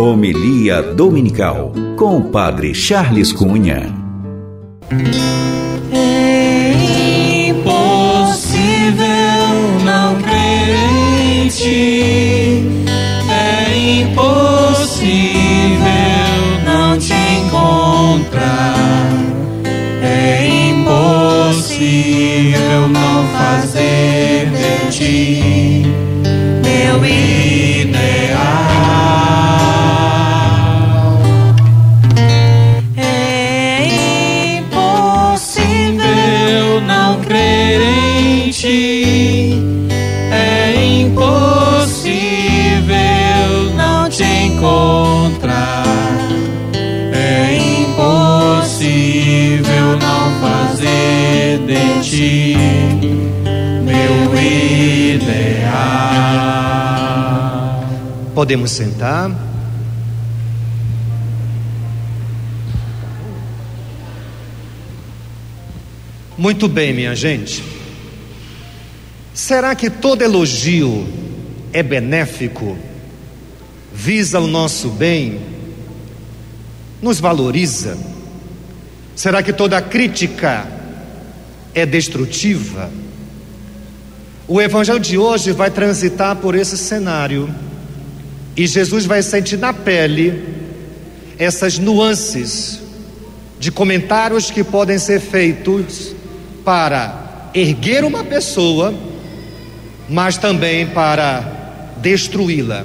Homilia Dominical com o Padre Charles Cunha. É impossível não crer em ti. É impossível não te encontrar. É impossível não fazer de ti meu ideal. Não crer em ti. É impossível não te encontrar. É impossível não fazer de ti meu ideal. Podemos sentar. Muito bem, minha gente. Será que todo elogio é benéfico? Visa o nosso bem? Nos valoriza? Será que toda crítica é destrutiva? O evangelho de hoje vai transitar por esse cenário e Jesus vai sentir na pele essas nuances de comentários que podem ser feitos para erguer uma pessoa, mas também para destruí-la.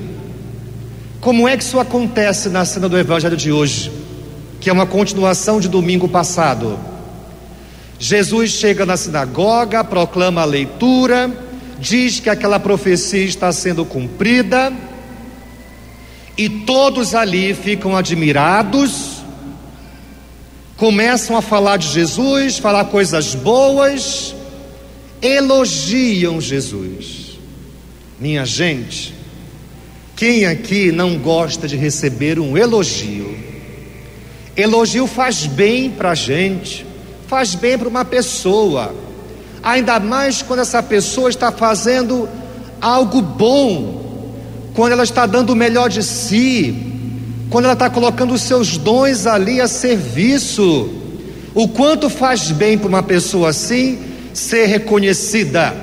Como é que isso acontece na cena do evangelho de hoje, que é uma continuação de domingo passado? Jesus chega na sinagoga, proclama a leitura, diz que aquela profecia está sendo cumprida, e todos ali ficam admirados, começam a falar de Jesus, falar coisas boas, elogiam Jesus. Minha gente, quem aqui não gosta de receber um elogio? Elogio faz bem para a gente, faz bem para uma pessoa, ainda mais quando essa pessoa está fazendo algo bom, quando ela está dando o melhor de si, quando ela está colocando os seus dons ali a serviço. O quanto faz bem para uma pessoa assim ser reconhecida,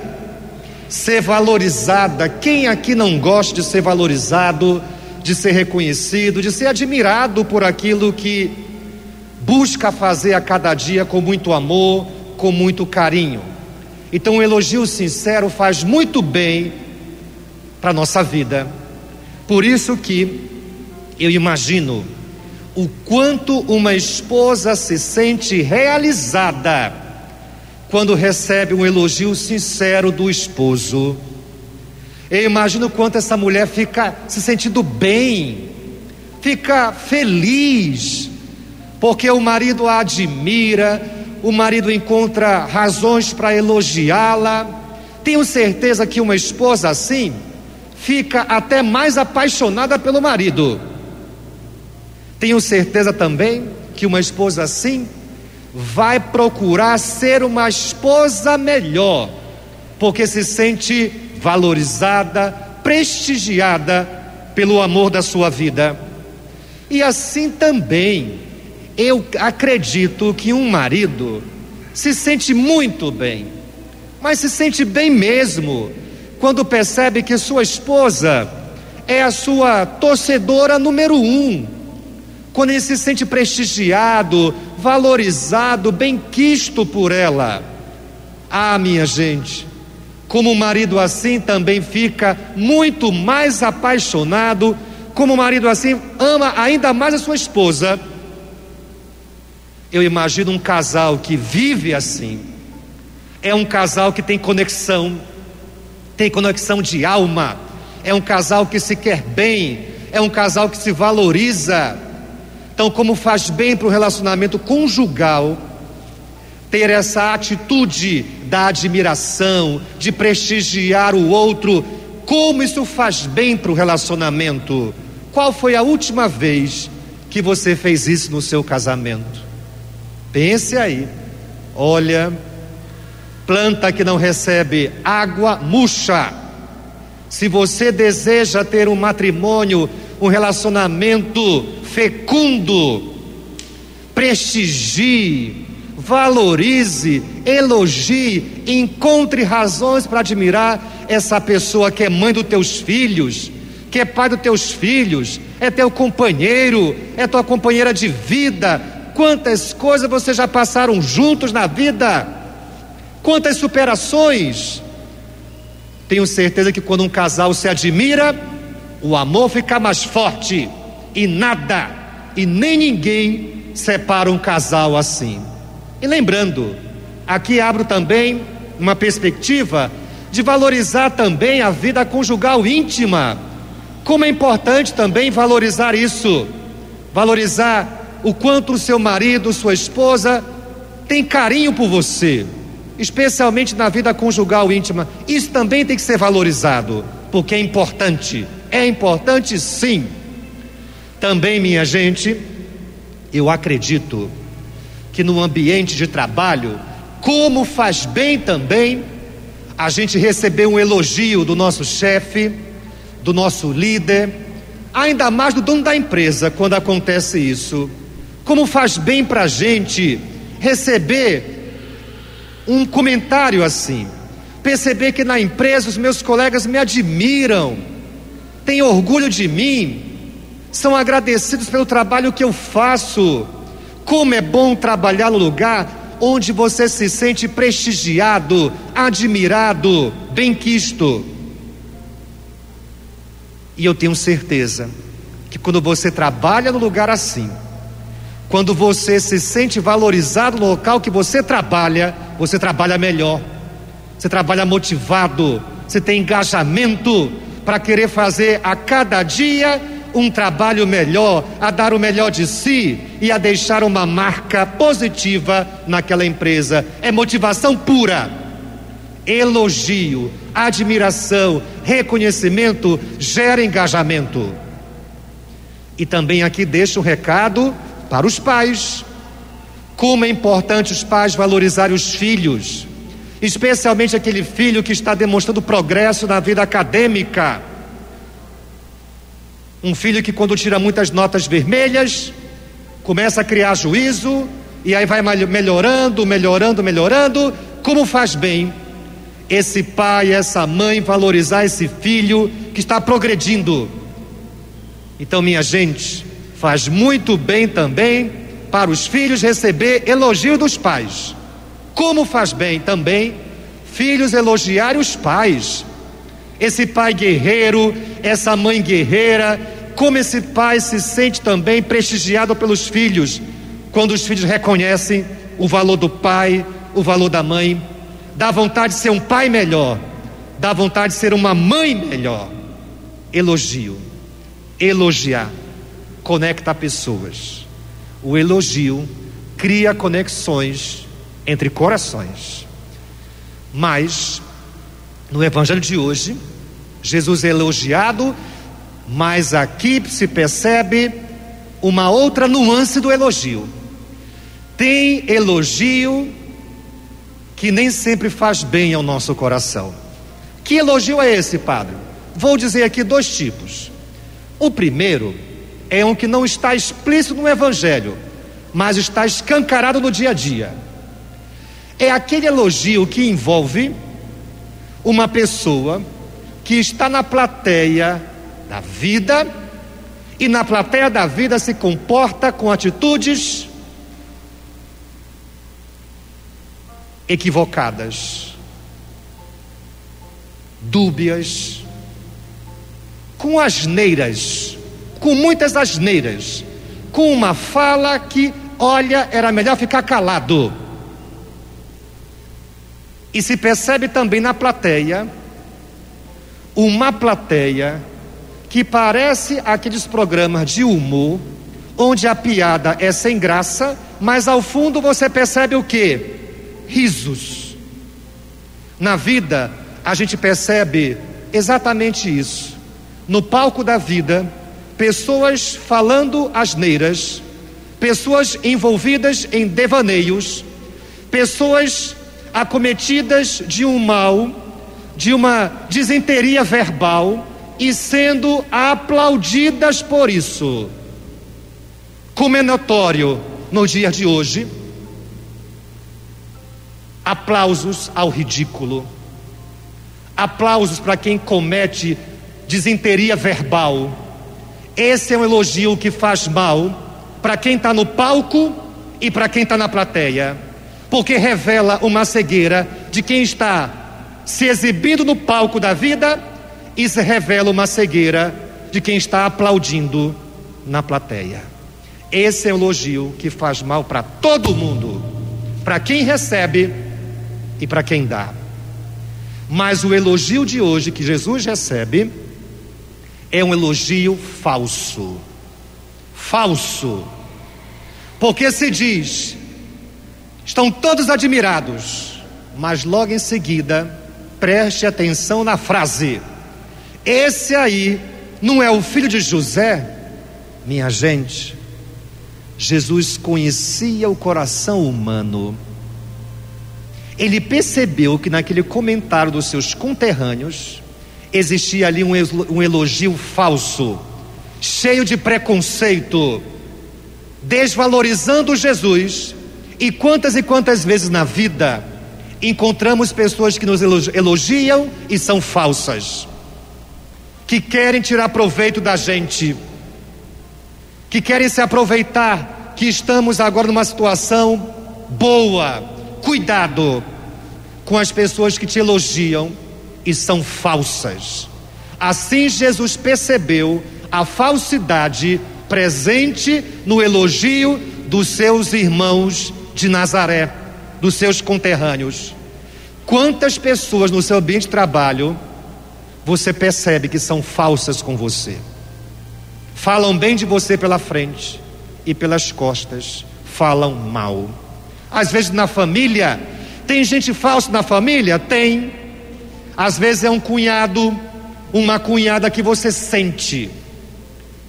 ser valorizada. Quem aqui não gosta de ser valorizado, de ser reconhecido, de ser admirado por aquilo que busca fazer a cada dia com muito amor, com muito carinho? Então, um elogio sincero faz muito bem para a nossa vida. Por isso que eu imagino o quanto uma esposa se sente realizada quando recebe um elogio sincero do esposo. Eu imagino o quanto essa mulher fica se sentindo bem, fica feliz, porque o marido a admira, o marido encontra razões para elogiá-la. Tenho certeza que uma esposa assim fica até mais apaixonada pelo marido. Tenho certeza também que uma esposa assim vai procurar ser uma esposa melhor, porque se sente valorizada, prestigiada pelo amor da sua vida. E assim também, eu acredito que um marido se sente muito bem, mas se sente bem mesmo, quando percebe que sua esposa é a sua torcedora número um quando ele se sente prestigiado, valorizado, bem-quisto por ela. Ah, minha gente, como um marido assim também fica muito mais apaixonado, como um marido assim ama ainda mais a sua esposa. Eu imagino um casal que vive assim, é um casal que tem conexão, tem conexão de alma, é um casal que se quer bem, é um casal que se valoriza então, como faz bem para o relacionamento conjugal ter essa atitude da admiração, de prestigiar o outro, como isso faz bem para o relacionamento? Qual foi a última vez que você fez isso no seu casamento? Pense aí. Olha, planta que não recebe água murcha. Se você deseja ter um matrimônio um relacionamento fecundo. Prestigie, valorize, elogie, encontre razões para admirar essa pessoa que é mãe dos teus filhos, que é pai dos teus filhos, é teu companheiro, é tua companheira de vida. Quantas coisas vocês já passaram juntos na vida, quantas superações. Tenho certeza que quando um casal se admira, o amor fica mais forte e nada e nem ninguém separa um casal assim. E lembrando, aqui abro também uma perspectiva de valorizar também a vida conjugal íntima. Como é importante também valorizar isso, valorizar o quanto o seu marido, sua esposa tem carinho por você, especialmente na vida conjugal íntima. Isso também tem que ser valorizado, porque é importante. É importante sim. Também, minha gente, eu acredito que no ambiente de trabalho, como faz bem também a gente receber um elogio do nosso chefe, do nosso líder, ainda mais do dono da empresa quando acontece isso. Como faz bem para a gente receber um comentário assim, perceber que na empresa os meus colegas me admiram, têm orgulho de mim, são agradecidos pelo trabalho que eu faço. Como é bom trabalhar no lugar onde você se sente prestigiado, admirado, bem-quisto. E eu tenho certeza que quando você trabalha no lugar assim, quando você se sente valorizado no local que você trabalha, você trabalha melhor, você trabalha motivado, você tem engajamento para querer fazer a cada dia um trabalho melhor, a dar o melhor de si e a deixar uma marca positiva naquela empresa. É motivação pura. Elogio, admiração, reconhecimento gera engajamento. E também aqui deixo um recado para os pais. Como é importante os pais valorizarem os filhos, especialmente aquele filho que está demonstrando progresso na vida acadêmica um filho que, quando tira muitas notas vermelhas, começa a criar juízo, e aí vai melhorando, melhorando, melhorando. Como faz bem esse pai, essa mãe valorizar esse filho que está progredindo? Então, minha gente, faz muito bem também para os filhos receber elogio dos pais. Como faz bem também filhos elogiarem os pais. Esse pai guerreiro, essa mãe guerreira, como esse pai se sente também prestigiado pelos filhos, quando os filhos reconhecem o valor do pai, o valor da mãe, dá vontade de ser um pai melhor, dá vontade de ser uma mãe melhor. Elogio, elogiar, conecta pessoas. O elogio cria conexões entre corações. Mas, no Evangelho de hoje, Jesus é elogiado mas aqui se percebe uma outra nuance do elogio. Tem elogio que nem sempre faz bem ao nosso coração. Que elogio é esse, padre? Vou dizer aqui dois tipos. O primeiro é um que não está explícito no Evangelho, mas está escancarado no dia a dia. É aquele elogio que envolve uma pessoa que está na plateia da vida e na plateia da vida se comporta com atitudes equivocadas, dúbias, com asneiras, com muitas asneiras, com uma fala que, olha, era melhor ficar calado. E se percebe também na plateia, uma plateia que parece aqueles programas de humor, onde a piada é sem graça, mas ao fundo você percebe o que? Risos. Na vida, a gente percebe exatamente isso. No palco da vida, pessoas falando asneiras, pessoas envolvidas em devaneios, pessoas acometidas de um mal, de uma desenteria verbal, e sendo aplaudidas por isso. Como é notório no dia de hoje, aplausos ao ridículo, aplausos para quem comete desinteria verbal. Esse é um elogio que faz mal para quem está no palco e para quem está na plateia, porque revela uma cegueira de quem está se exibindo no palco da vida e se revela uma cegueira de quem está aplaudindo na plateia. Esse é um elogio que faz mal para todo mundo, para quem recebe e para quem dá. Mas o elogio de hoje que Jesus recebe é um elogio falso. Falso. Porque se diz, estão todos admirados, mas logo em seguida, preste atenção na frase: esse aí não é o filho de José? Minha gente, Jesus conhecia o coração humano. Ele percebeu que naquele comentário dos seus conterrâneos existia ali um elogio falso, cheio de preconceito, desvalorizando Jesus. E quantas e quantas vezes na vida encontramos pessoas que nos elogiam e são falsas que querem tirar proveito da gente, que querem se aproveitar que estamos agora numa situação boa. Cuidado com as pessoas que te elogiam e são falsas. Assim Jesus percebeu a falsidade presente no elogio dos seus irmãos de Nazaré, dos seus conterrâneos. Quantas pessoas no seu ambiente de trabalho você percebe que são falsas com você. Falam bem de você pela frente e pelas costas falam mal. Às vezes na família, tem gente falsa na família? Tem. Às vezes é um cunhado, uma cunhada que você sente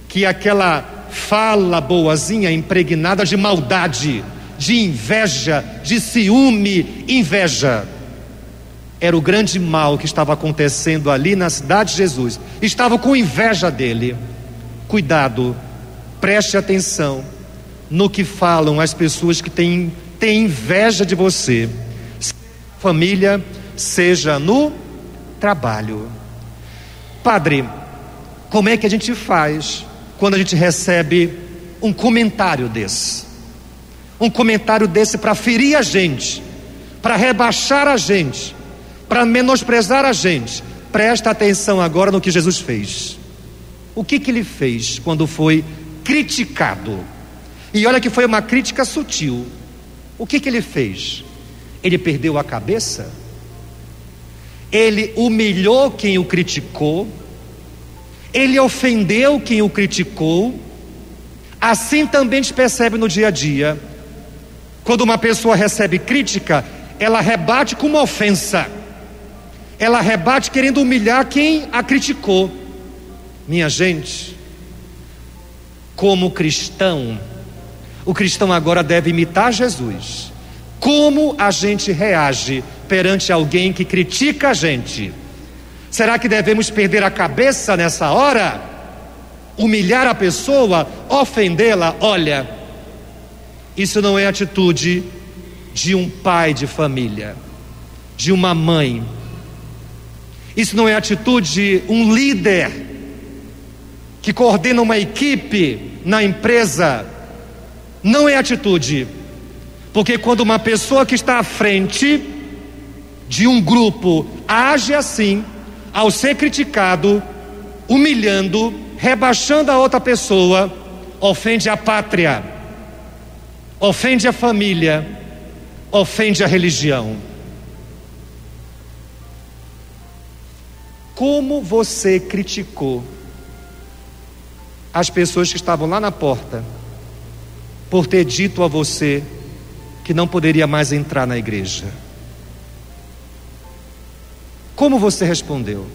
que aquela fala boazinha impregnada de maldade, de inveja, de ciúme, inveja era o grande mal que estava acontecendo ali na cidade de Jesus. Estava com inveja dele. Cuidado, preste atenção no que falam as pessoas que têm, têm inveja de você, seja na família, seja no trabalho. Padre, como é que a gente faz quando a gente recebe um comentário desse? Um comentário desse para ferir a gente, para rebaixar a gente para menosprezar a gente. Presta atenção agora no que Jesus fez. O que, que ele fez quando foi criticado? E olha que foi uma crítica sutil. O que, que ele fez? Ele perdeu a cabeça? Ele humilhou quem o criticou? Ele ofendeu quem o criticou? Assim também se percebe no dia a dia. Quando uma pessoa recebe crítica, ela rebate com uma ofensa ela rebate querendo humilhar quem a criticou. Minha gente, como cristão, o cristão agora deve imitar Jesus. Como a gente reage perante alguém que critica a gente? Será que devemos perder a cabeça nessa hora? Humilhar a pessoa, ofendê-la? Olha, isso não é atitude de um pai de família, de uma mãe, isso não é atitude de um líder que coordena uma equipe na empresa. Não é atitude. Porque quando uma pessoa que está à frente de um grupo age assim, ao ser criticado, humilhando, rebaixando a outra pessoa, ofende a pátria, ofende a família, ofende a religião. Como você criticou as pessoas que estavam lá na porta por ter dito a você que não poderia mais entrar na igreja? Como você respondeu?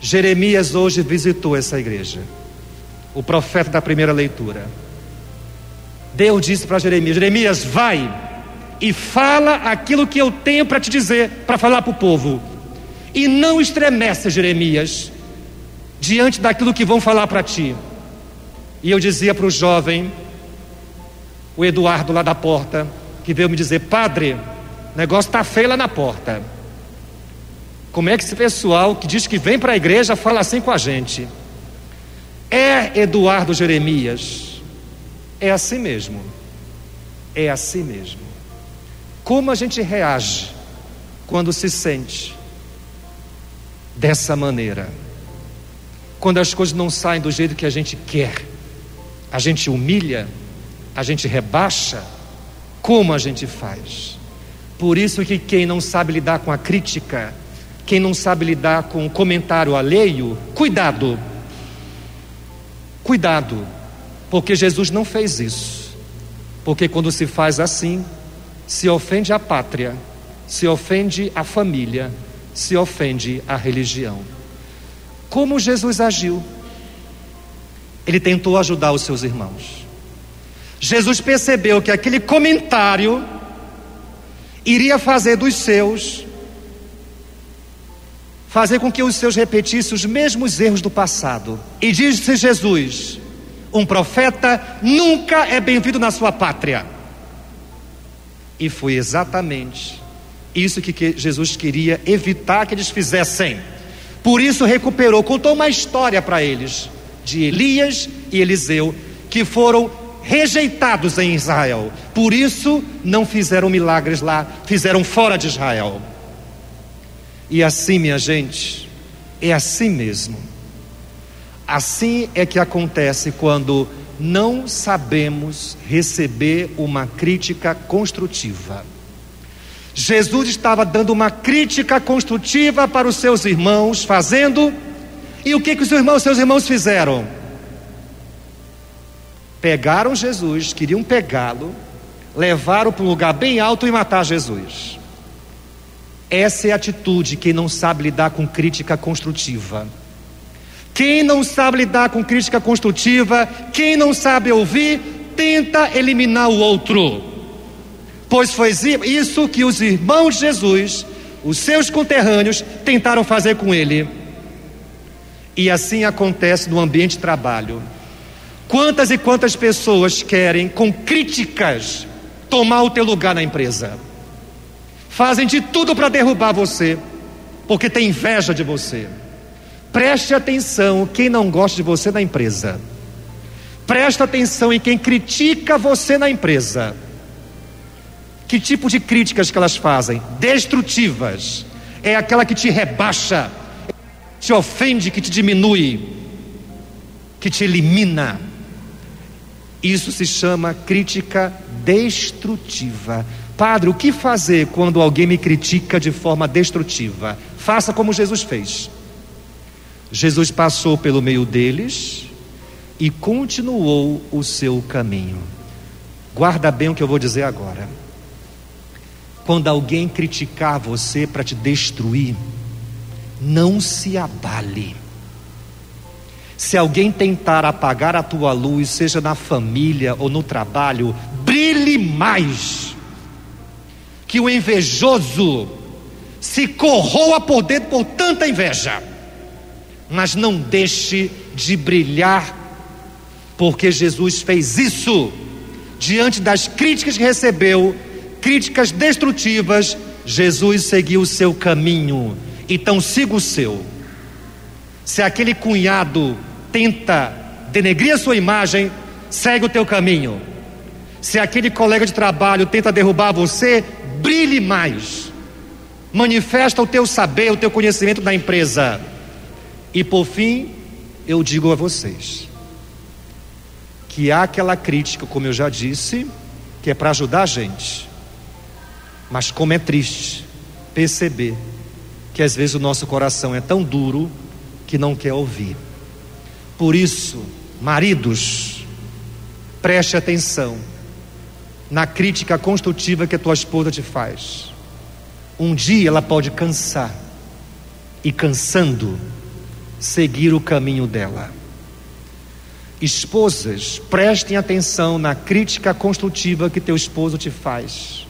Jeremias hoje visitou essa igreja, o profeta da primeira leitura. Deus disse para Jeremias: Jeremias, vai e fala aquilo que eu tenho para te dizer, para falar para o povo. E não estremece, Jeremias, diante daquilo que vão falar para ti. E eu dizia para o jovem, o Eduardo lá da porta, que veio me dizer: Padre, o negócio está feio lá na porta. Como é que esse pessoal que diz que vem para a igreja fala assim com a gente? É Eduardo Jeremias. É assim mesmo. É assim mesmo. Como a gente reage quando se sente dessa maneira? Quando as coisas não saem do jeito que a gente quer, a gente humilha, a gente rebaixa, como a gente faz? Por isso que quem não sabe lidar com a crítica, quem não sabe lidar com o comentário alheio, cuidado. Cuidado, porque Jesus não fez isso. Porque quando se faz assim, se ofende a pátria, se ofende a família, se ofende a religião. Como Jesus agiu? Ele tentou ajudar os seus irmãos. Jesus percebeu que aquele comentário iria fazer dos seus, fazer com que os seus repetissem os mesmos erros do passado. E disse Jesus: um profeta nunca é bem-vindo na sua pátria. E foi exatamente isso que Jesus queria evitar que eles fizessem. Por isso recuperou, contou uma história para eles de Elias e Eliseu que foram rejeitados em Israel. Por isso não fizeram milagres lá, fizeram fora de Israel. E assim, minha gente, é assim mesmo. Assim é que acontece quando não sabemos receber uma crítica construtiva. Jesus estava dando uma crítica construtiva para os seus irmãos, fazendo, e o que, que os irmãos, seus irmãos fizeram? Pegaram Jesus, queriam pegá-lo, levaram para um lugar bem alto e matar Jesus. Essa é a atitude quem não sabe lidar com crítica construtiva. Quem não sabe lidar com crítica construtiva, quem não sabe ouvir, tenta eliminar o outro. Pois foi isso que os irmãos de Jesus, os seus conterrâneos, tentaram fazer com ele. E assim acontece no ambiente de trabalho. Quantas e quantas pessoas querem, com críticas, tomar o teu lugar na empresa? Fazem de tudo para derrubar você, porque tem inveja de você. Preste atenção quem não gosta de você na empresa. Preste atenção em quem critica você na empresa. Que tipo de críticas que elas fazem? Destrutivas. É aquela que te rebaixa, te ofende, que te diminui, que te elimina. Isso se chama crítica destrutiva. Padre, o que fazer quando alguém me critica de forma destrutiva? Faça como Jesus fez. Jesus passou pelo meio deles e continuou o seu caminho. Guarda bem o que eu vou dizer agora. Quando alguém criticar você para te destruir, não se abale. Se alguém tentar apagar a tua luz, seja na família ou no trabalho, brilhe mais. Que o invejoso se corroa por dentro por tanta inveja, mas não deixe de brilhar, porque Jesus fez isso diante das críticas que recebeu, críticas destrutivas. Jesus seguiu o seu caminho, então siga o seu. Se aquele cunhado tenta denegrir a sua imagem, segue o teu caminho. Se aquele colega de trabalho tenta derrubar você, brilhe mais. Manifesta o teu saber, o teu conhecimento da empresa. E por fim, eu digo a vocês que há aquela crítica, como eu já disse, que é para ajudar a gente. Mas como é triste perceber que às vezes o nosso coração é tão duro que não quer ouvir. Por isso, maridos, preste atenção na crítica construtiva que a tua esposa te faz. Um dia ela pode cansar, e cansando, seguir o caminho dela. Esposas, prestem atenção na crítica construtiva que teu esposo te faz.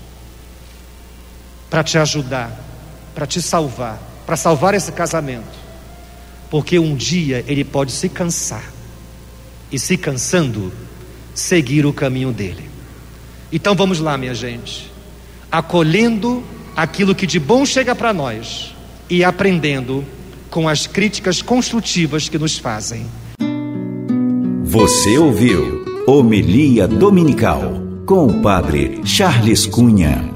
para te ajudar, para te salvar, para salvar esse casamento. Porque um dia ele pode se cansar e se cansando, seguir o caminho dele. Então vamos lá, minha gente, acolhendo aquilo que de bom chega para nós e aprendendo com as críticas construtivas que nos fazem. Você ouviu Homilia Dominical com o Padre Charles Cunha.